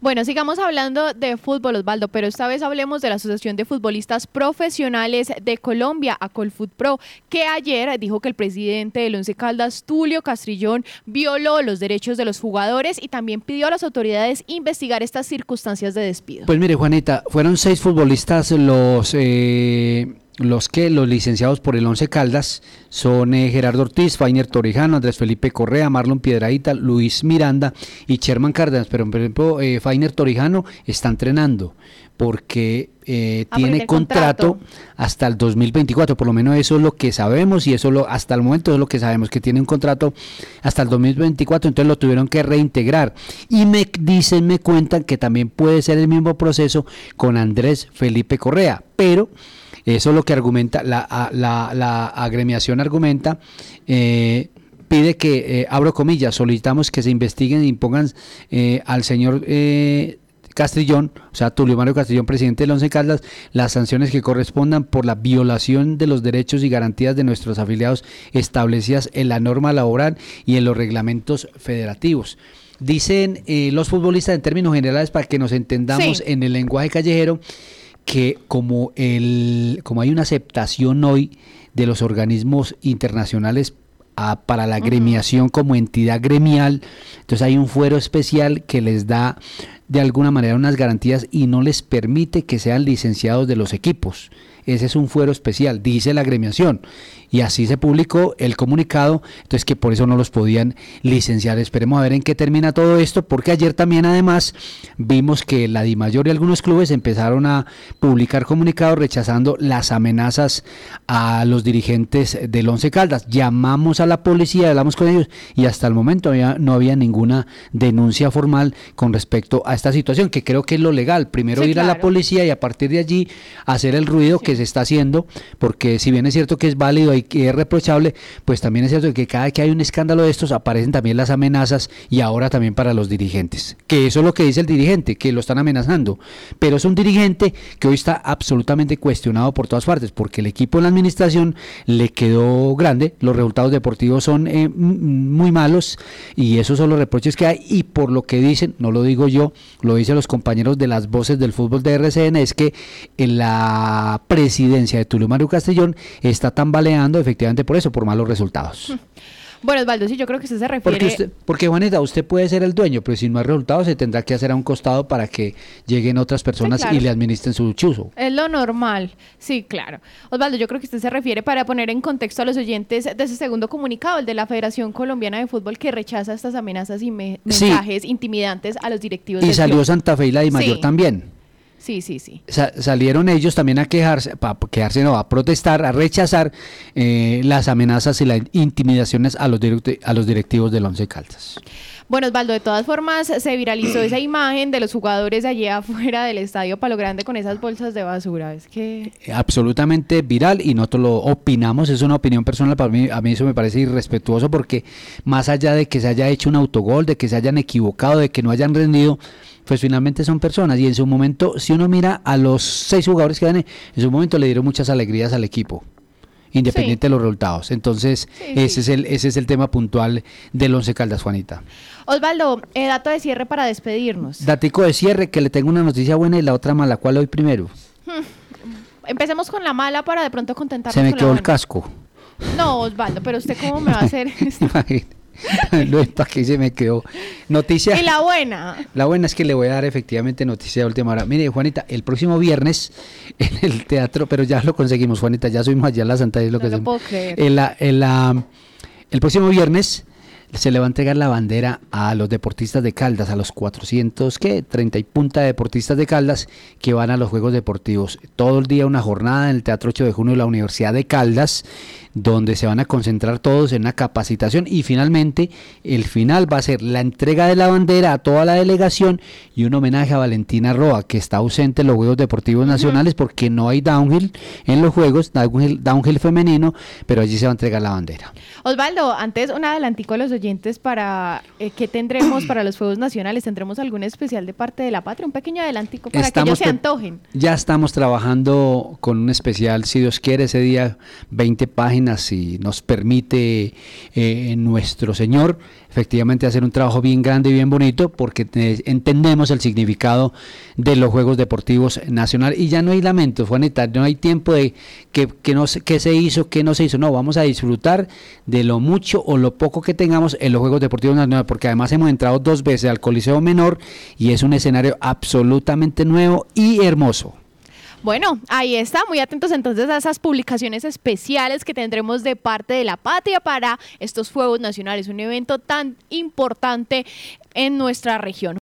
Bueno, sigamos hablando de fútbol, Osvaldo, pero esta vez hablemos de la Asociación de Futbolistas Profesionales de Colombia, Acolfut Pro, que ayer dijo que el presidente del Once Caldas, Tulio Castrillón, violó los derechos de los jugadores y también pidió a las autoridades investigar estas circunstancias de despido. Pues mire, Juanita, fueron seis futbolistas los... Eh los que los licenciados por el Once Caldas son eh, Gerardo Ortiz, Fainer Torijano, Andrés Felipe Correa, Marlon Piedraíta, Luis Miranda y Sherman Cárdenas. Pero por ejemplo, eh, Fainer Torijano está entrenando porque eh, ah, tiene contrato, hasta el 2024, por lo menos eso es lo que sabemos y eso lo, hasta el momento es lo que sabemos, que tiene un contrato hasta el 2024, entonces lo tuvieron que reintegrar. Y me dicen, me cuentan que también puede ser el mismo proceso con Andrés Felipe Correa, pero eso es lo que argumenta, la, la, agremiación argumenta. Eh, pide que, eh, abro comillas, solicitamos que se investiguen y impongan eh, al señor Castrillón, o sea, Tulio Mario Castrillón, presidente del Once Caldas, las sanciones que correspondan por la violación de los derechos y garantías de nuestros afiliados establecidas en la norma laboral y en los reglamentos federativos. Dicen los futbolistas en términos generales para que nos entendamos en el lenguaje callejero que como, el, como hay una aceptación hoy de los organismos internacionales para la gremiación como entidad gremial, entonces hay un fuero especial que les da de alguna manera unas garantías y no les permite que sean licenciados de los equipos. Ese es un fuero especial, dice la gremiación y así se publicó el comunicado, entonces que por eso no los podían licenciar. Esperemos a ver en qué termina todo esto, porque ayer también además vimos que la DIMAYOR y algunos clubes empezaron a publicar comunicados rechazando las amenazas a los dirigentes del Once Caldas. Llamamos a la policía, hablamos con ellos y hasta el momento no había ninguna denuncia formal con respecto a esta situación, que creo que es lo legal. Primero ir a la policía y a partir de allí hacer el ruido que se está haciendo, porque si bien es cierto que es válido y que es reprochable, pues también es cierto que cada que hay un escándalo de estos aparecen también las amenazas y ahora también para los dirigentes. Que eso es lo que dice el dirigente, que lo están amenazando. Pero es un dirigente que hoy está absolutamente cuestionado por todas partes, porque el equipo en la administración le quedó grande, los resultados deportivos son eh, muy malos y esos son los reproches que hay y por lo que dicen, no lo digo yo, lo dicen los compañeros de las voces del fútbol de RCN, es que en la presidencia de Tulio Mario Castellón está tambaleando efectivamente por eso, por malos resultados. Bueno, Osvaldo, sí, yo creo que usted se refiere... Porque, usted, porque Juanita, usted puede ser el dueño, pero si no hay resultados se tendrá que hacer a un costado para que lleguen otras personas y le administren su chuzo. Es lo normal, sí, claro. Osvaldo, yo creo que usted se refiere para poner en contexto a los oyentes de ese segundo comunicado, el de la Federación Colombiana de Fútbol, que rechaza estas amenazas y mensajes intimidantes a los directivos. Y salió Santa Fe y la de Mayor también. Sí, sí, sí. salieron ellos también a quejarse, para quejarse, no, a protestar, a rechazar eh, las amenazas y las intimidaciones a los, a los directivos del Once Caldas. Bueno, Osvaldo, de todas formas se viralizó esa imagen de los jugadores allí afuera del estadio Palo Grande con esas bolsas de basura. Es que absolutamente viral y nosotros lo opinamos, es una opinión personal. Para mí, a mí eso me parece irrespetuoso porque más allá de que se haya hecho un autogol, de que se hayan equivocado, de que no hayan rendido, pues finalmente son personas. Y en su momento, si uno mira a los seis jugadores que gané, en su momento le dieron muchas alegrías al equipo independiente de los resultados. Entonces, ese, Es el, ese es el tema puntual del Once Caldas, Juanita. Osvaldo, eh, dato de cierre para despedirnos. Datico de cierre, que le tengo una noticia buena y la otra mala. ¿Cuál hoy primero? Hmm. Empecemos con la mala para de pronto contentarnos. Se me quedó el casco. No, Osvaldo, pero usted cómo me va a hacer esto? Para que se me quedó. Noticia. Y la buena. La buena es que le voy a dar efectivamente noticia de última hora. Mire, Juanita, el próximo viernes en el teatro, pero ya lo conseguimos, Juanita, ya subimos allá a la Santa lo que no puedo creer. el próximo viernes se le va a entregar la bandera a los deportistas de Caldas, a los 400, ¿qué? 30 y punta de deportistas de Caldas que van a los Juegos Deportivos. Todo el día una jornada en el Teatro 8 de Junio de la Universidad de Caldas donde se van a concentrar todos en una capacitación y finalmente el final va a ser la entrega de la bandera a toda la delegación y un homenaje a Valentina Roa que está ausente en los Juegos Deportivos Nacionales porque no hay downhill en los Juegos, downhill, femenino, pero allí se va a entregar la bandera. Osvaldo, antes un adelantico a los oyentes para eh, qué tendremos para los Juegos Nacionales, tendremos algún especial de parte de la patria, un pequeño adelantico para que ellos se antojen. Ya estamos trabajando con un especial, si Dios quiere, ese día 20 páginas si nos permite eh, nuestro Señor, efectivamente hacer un trabajo bien grande y bien bonito, porque entendemos el significado de los Juegos Deportivos Nacionales. Y ya no hay lamento, Juanita, no hay tiempo de que, que, no, que se hizo, que no se hizo. No, vamos a disfrutar de lo mucho o lo poco que tengamos en los Juegos Deportivos Nacionales, porque además hemos entrado dos veces al Coliseo Menor y es un escenario absolutamente nuevo y hermoso. Bueno, ahí está, muy atentos entonces a esas publicaciones especiales que tendremos de parte de la patria para estos Juegos Nacionales, un evento tan importante en nuestra región.